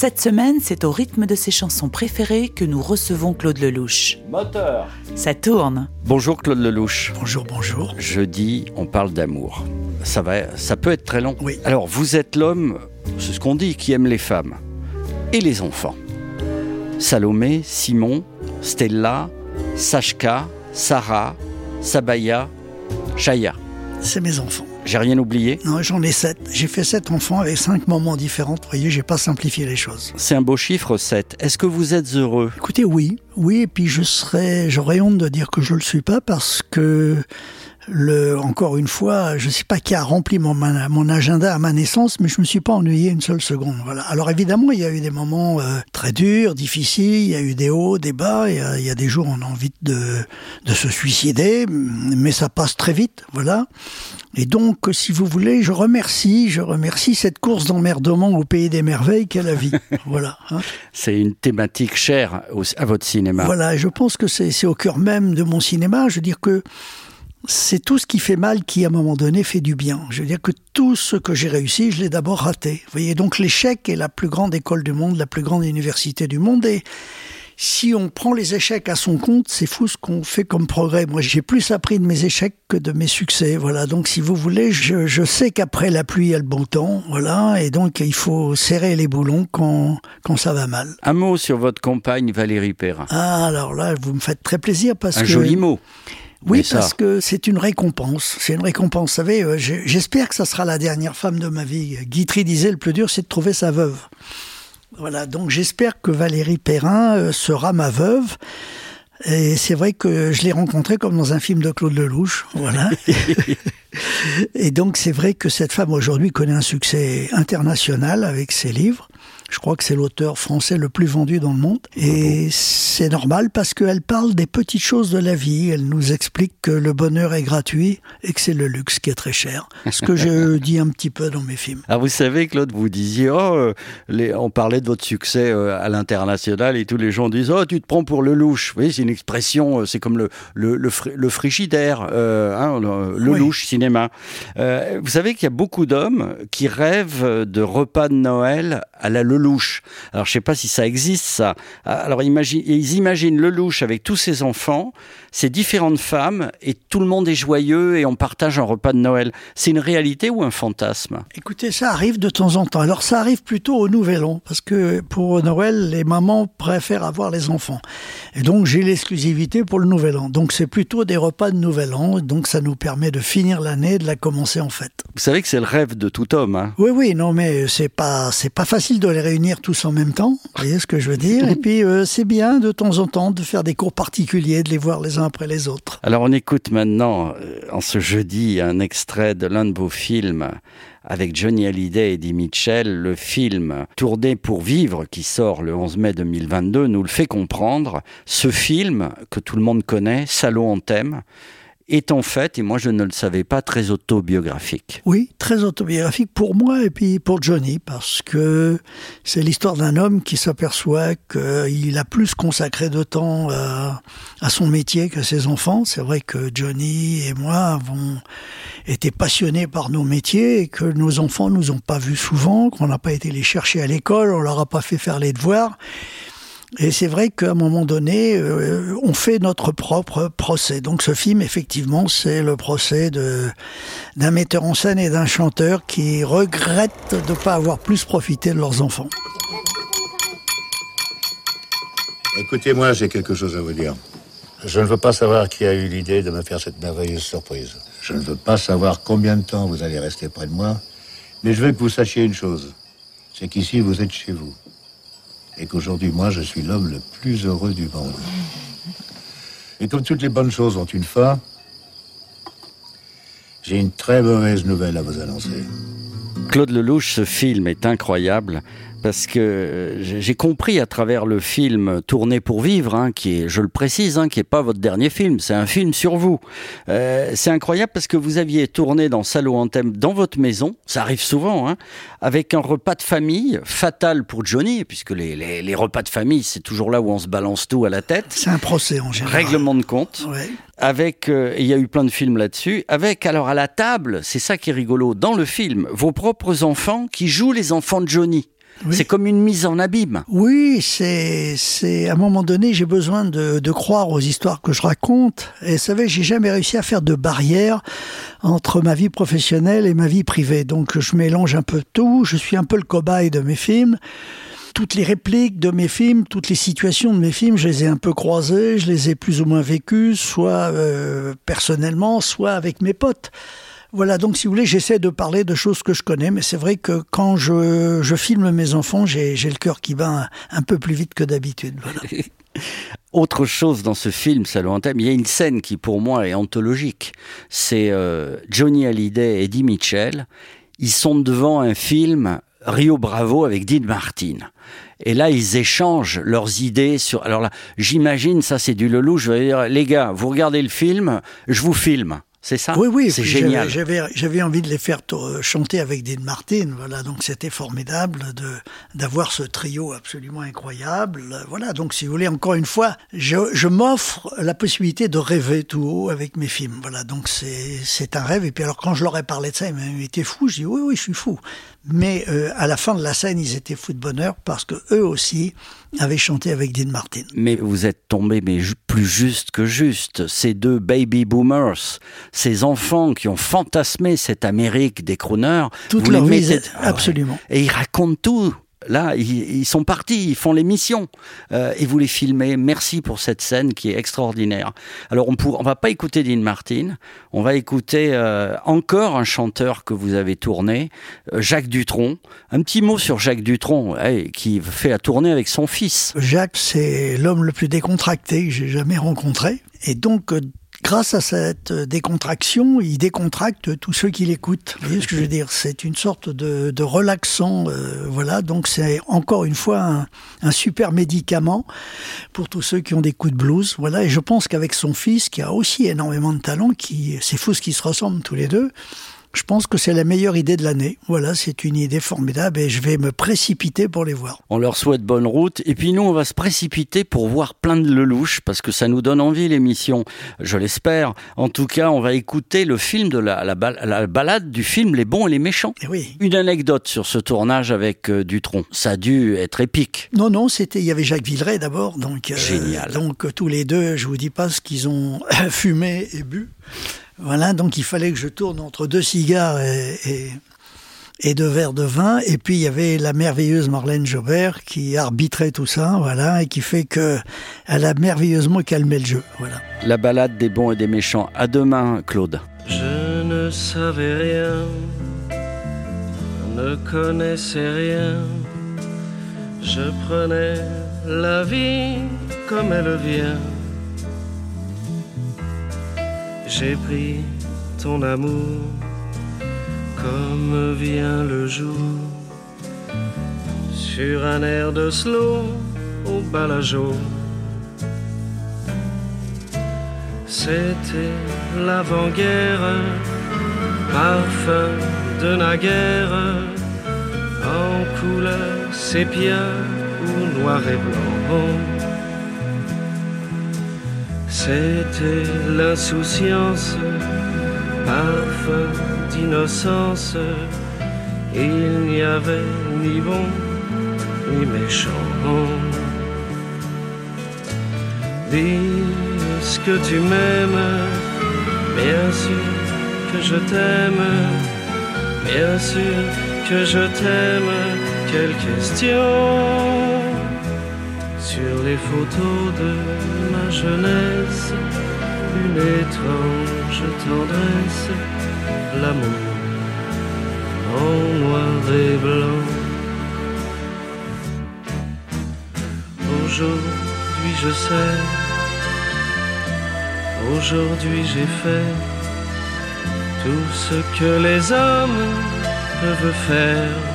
Cette semaine, c'est au rythme de ses chansons préférées que nous recevons Claude Lelouch. Moteur. Ça tourne. Bonjour Claude Lelouch. Bonjour, bonjour. Jeudi, on parle d'amour. Ça va, ça peut être très long. Oui. Alors, vous êtes l'homme, c'est ce qu'on dit, qui aime les femmes et les enfants. Salomé, Simon, Stella, Sashka, Sarah, Sabaya, Chaya. C'est mes enfants. J'ai rien oublié. Non, j'en ai sept. J'ai fait sept enfants avec cinq moments différents. Vous voyez, j'ai pas simplifié les choses. C'est un beau chiffre 7. Est-ce que vous êtes heureux? Écoutez, oui, oui, et puis je serais, j'aurais honte de dire que je le suis pas parce que le, encore une fois, je sais pas qui a rempli mon, agenda à ma naissance, mais je me suis pas ennuyé une seule seconde. Voilà. Alors évidemment, il y a eu des moments euh, très durs, difficiles. Il y a eu des hauts, des bas. Il y a, il y a des jours où on a envie de, de se suicider, mais ça passe très vite. Voilà. Et donc, si vous voulez, je remercie, je remercie cette course d'emmerdement au pays des merveilles qu'est la vie. voilà. hein. C'est une thématique chère à votre cinéma. Voilà, je pense que c'est c'est au cœur même de mon cinéma. Je veux dire que c'est tout ce qui fait mal qui, à un moment donné, fait du bien. Je veux dire que tout ce que j'ai réussi, je l'ai d'abord raté. Vous voyez, donc l'échec est la plus grande école du monde, la plus grande université du monde. Et si on prend les échecs à son compte, c'est fou ce qu'on fait comme progrès. Moi, j'ai plus appris de mes échecs que de mes succès. Voilà. Donc, si vous voulez, je, je sais qu'après la pluie, il y a le bon temps. Voilà. Et donc, il faut serrer les boulons quand, quand ça va mal. Un mot sur votre compagne Valérie Perrin. Ah, alors là, vous me faites très plaisir parce Un que. joli mot. Oui, ça- parce que c'est une récompense. C'est une récompense. Vous savez, euh, j'espère que ça sera la dernière femme de ma vie. Guitry disait le plus dur, c'est de trouver sa veuve. Voilà, donc j'espère que Valérie Perrin euh, sera ma veuve. Et c'est vrai que je l'ai rencontrée comme dans un film de Claude Lelouch. Voilà. Et donc c'est vrai que cette femme aujourd'hui connaît un succès international avec ses livres. Je crois que c'est l'auteur français le plus vendu dans le monde. Et c'est normal parce qu'elle parle des petites choses de la vie. Elle nous explique que le bonheur est gratuit et que c'est le luxe qui est très cher. Ce que je dis un petit peu dans mes films. Alors vous savez, Claude, vous disiez, oh, euh, les- on parlait de votre succès euh, à l'international et tous les gens disent, oh, tu te prends pour le louche. Vous voyez, c'est une expression, euh, c'est comme le, le, le, fri- le frigidaire, euh, hein, le, Oui. louche cinéma. Euh, vous savez qu'il y a beaucoup d'hommes qui rêvent de repas de Noël à la Lelouch. Alors je sais pas si ça existe ça. Alors imagine, ils imaginent Lelouch avec tous ses enfants, ses différentes femmes et tout le monde est joyeux et on partage un repas de Noël. C'est une réalité ou un fantasme? Écoutez, ça arrive de temps en temps. Alors ça arrive plutôt au Nouvel An, parce que pour Noël, les mamans préfèrent avoir les enfants. Et donc j'ai l'exclusivité pour le Nouvel An. Donc c'est plutôt des repas de Nouvel An, donc ça nous permet de finir l'année, de la commencer en fête. Vous savez que c'est le rêve de tout homme. Hein? Oui, oui, non, mais c'est pas, c'est pas facile de les réunir tous en même temps. Vous voyez ce que je veux dire? Et puis euh, c'est bien de temps en temps de faire des cours particuliers, de les voir les uns après les autres. Alors on écoute maintenant, euh, en ce jeudi, un extrait de l'un de vos films avec Johnny Hallyday et Eddie Mitchell. Le film Tourné pour vivre, qui sort le 11 mai 2022, nous le fait comprendre. Ce film, que tout le monde connaît, Salaud en thème, est en fait, et moi je ne le savais pas, très autobiographique. Oui, très autobiographique pour moi et puis pour Johnny, parce que c'est l'histoire d'un homme qui s'aperçoit qu'il a plus consacré de temps à, son métier qu'à ses enfants. C'est vrai que Johnny et moi avons été passionnés par nos métiers et que nos enfants nous ont pas vus souvent, qu'on n'a pas été les chercher à l'école, on leur a pas fait faire les devoirs. Et c'est vrai qu'à un moment donné, euh, on fait notre propre procès. Donc ce film, effectivement, c'est le procès de d'un metteur en scène et d'un chanteur qui regrettent de ne pas avoir plus profité de leurs enfants. Écoutez-moi, j'ai quelque chose à vous dire. Je ne veux pas savoir qui a eu l'idée de me faire cette merveilleuse surprise. Je ne veux pas savoir combien de temps vous allez rester près de moi, mais je veux que vous sachiez une chose. C'est qu'ici, vous êtes chez vous. Et qu'aujourd'hui, moi, je suis l'homme le plus heureux du monde. Et comme toutes les bonnes choses ont une fin, j'ai une très mauvaise nouvelle à vous annoncer. Claude Lelouch, ce film est incroyable parce que euh, j'ai compris à travers le film Tourné pour vivre, hein, qui est, je le précise, hein, qui est pas votre dernier film, c'est un film sur vous. Euh, c'est incroyable parce que vous aviez tourné dans Salo Anthem dans votre maison, ça arrive souvent, hein, avec un repas de famille fatal pour Johnny, puisque les, les, les repas de famille, c'est toujours là où on se balance tout à la tête. C'est un procès en général. Règlement de compte. Ouais. Avec, euh, il y a eu plein de films là-dessus. Avec alors à la table, c'est ça qui est rigolo dans le film, vos propres enfants qui jouent les enfants de Johnny. Oui. C'est comme une mise en abîme. Oui, c'est, c'est, à un moment donné, j'ai besoin de, de croire aux histoires que je raconte. Et vous savez, j'ai jamais réussi à faire de barrière entre ma vie professionnelle et ma vie privée. Donc, je mélange un peu tout. Je suis un peu le cobaye de mes films. Toutes les répliques de mes films, toutes les situations de mes films, je les ai un peu croisées, je les ai plus ou moins vécues, soit euh, personnellement, soit avec mes potes. Voilà, donc si vous voulez, j'essaie de parler de choses que je connais, mais c'est vrai que quand je, je filme mes enfants, j'ai le cœur qui bat un, peu plus vite que d'habitude. Voilà. Autre chose dans ce film, Salon Anthem, il y a une scène qui pour moi est anthologique. C'est euh, Johnny Hallyday et Eddie Mitchell. Ils sont devant un film Rio Bravo avec Dean Martin. Et là, ils échangent leurs idées sur. Alors là, j'imagine, ça c'est du Lelouch. Je vais dire, les gars, vous regardez le film, je vous filme. C'est ça? Oui, oui, c'est génial. J'avais, envie de les faire chanter avec Dean Martin, voilà, donc c'était formidable d'avoir ce trio absolument incroyable, voilà. Donc, si vous voulez, encore une fois, je, je m'offre la possibilité de rêver tout haut avec mes films, voilà. Donc c'est c'est un rêve. Et puis alors, quand je leur ai parlé de ça, ils m'ont été fou? Je dis oui, oui, je suis fou. Mais euh, à la fin de la scène, ils étaient fous de bonheur parce que eux aussi avaient chanté avec Dean Martin. Mais vous êtes tombé mais plus juste que juste. Ces deux baby boomers, ces enfants qui ont fantasmé cette Amérique des crooners, toute leur vie, mettez... absolument. Et ils racontent tout. Là, ils, sont partis, ils font l'émission euh, et vous les filmez. Merci pour cette scène qui est extraordinaire. Alors, on ne va pas écouter Dean Martin, on va écouter euh, encore un chanteur que vous avez tourné, euh, Jacques Dutronc. Un petit mot sur Jacques Dutronc, qui fait la tournée avec son fils. Jacques, c'est l'homme le plus décontracté que j'ai jamais rencontré. Et donc, grâce à cette décontraction, il décontracte tous ceux qui l'écoutent. Vous voyez ce que je veux dire? C'est une sorte de, relaxant, euh, voilà. Donc c'est encore une fois un, un, super médicament pour tous ceux qui ont des coups de blues, voilà. Et je pense qu'avec son fils, qui a aussi énormément de talent, qui c'est fou ce qu'ils se ressemblent tous les deux. Je pense que c'est la meilleure idée de l'année. Voilà, c'est une idée formidable et je vais me précipiter pour les voir. On leur souhaite bonne route et puis nous on va se précipiter pour voir plein de lelouch parce que ça nous donne envie l'émission, je l'espère. En tout cas, on va écouter le film de la, la, la, balade du film Les bons et les méchants. Et oui. Une anecdote sur ce tournage avec euh, Dutronc. Ça a dû être épique. Non, non, c'était il y avait Jacques Villeray d'abord, donc euh, génial. Donc tous les deux, je vous dis pas ce qu'ils ont fumé et bu. Voilà, donc il fallait que je tourne entre deux cigares et, et, et, deux verres de vin. Et puis il y avait la merveilleuse Marlène Jobert qui arbitrait tout ça, voilà, et qui fait que elle a merveilleusement calmé le jeu. Voilà. La balade des bons et des méchants. À demain, Claude. Je ne savais rien, ne connaissais rien. Je prenais la vie comme elle vient. J'ai pris ton amour comme vient le jour sur un air de slow au balajo. C'était l'avant-guerre, parfum de naguère, en couleur sépia ou noir et blanc. C'était l'insouciance, parfum d'innocence. Il n'y avait ni bon ni méchant. Dis ce que tu m'aimes, bien sûr que je t'aime, bien sûr que je t'aime. Quelle question sur les photos de ma jeunesse, une étrange tendresse, l'amour en noir et blanc. Aujourd'hui je sais, aujourd'hui j'ai fait tout ce que les hommes peuvent faire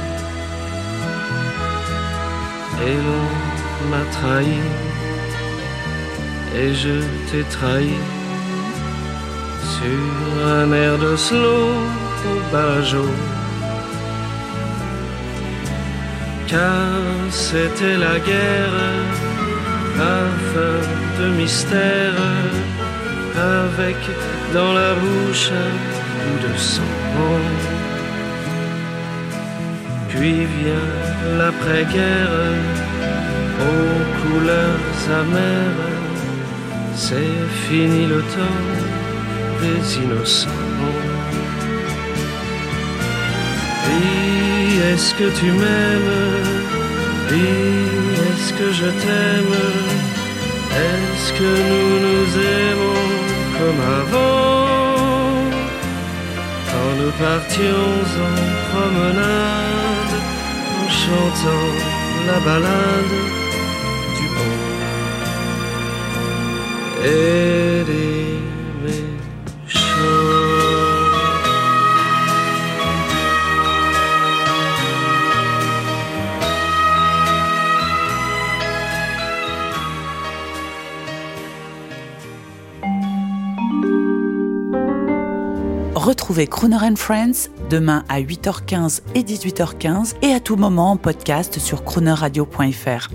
m'a trahi et je t'ai trahi sur un air de slow au Balajo. Car c'était la guerre, un feu de mystère, avec dans la bouche un bout de sang. Puis vient l'après-guerre, aux couleurs amères, c'est fini le temps des innocents. Dis, est-ce que tu m'aimes? Dis, est-ce que je t'aime? Est-ce que nous nous aimons comme avant? Quand nous partions en promenade en chantant la balade Retrouvez Crooner and Friends demain à 8h15 et 18h15 et à tout moment en podcast sur croonerradio.fr.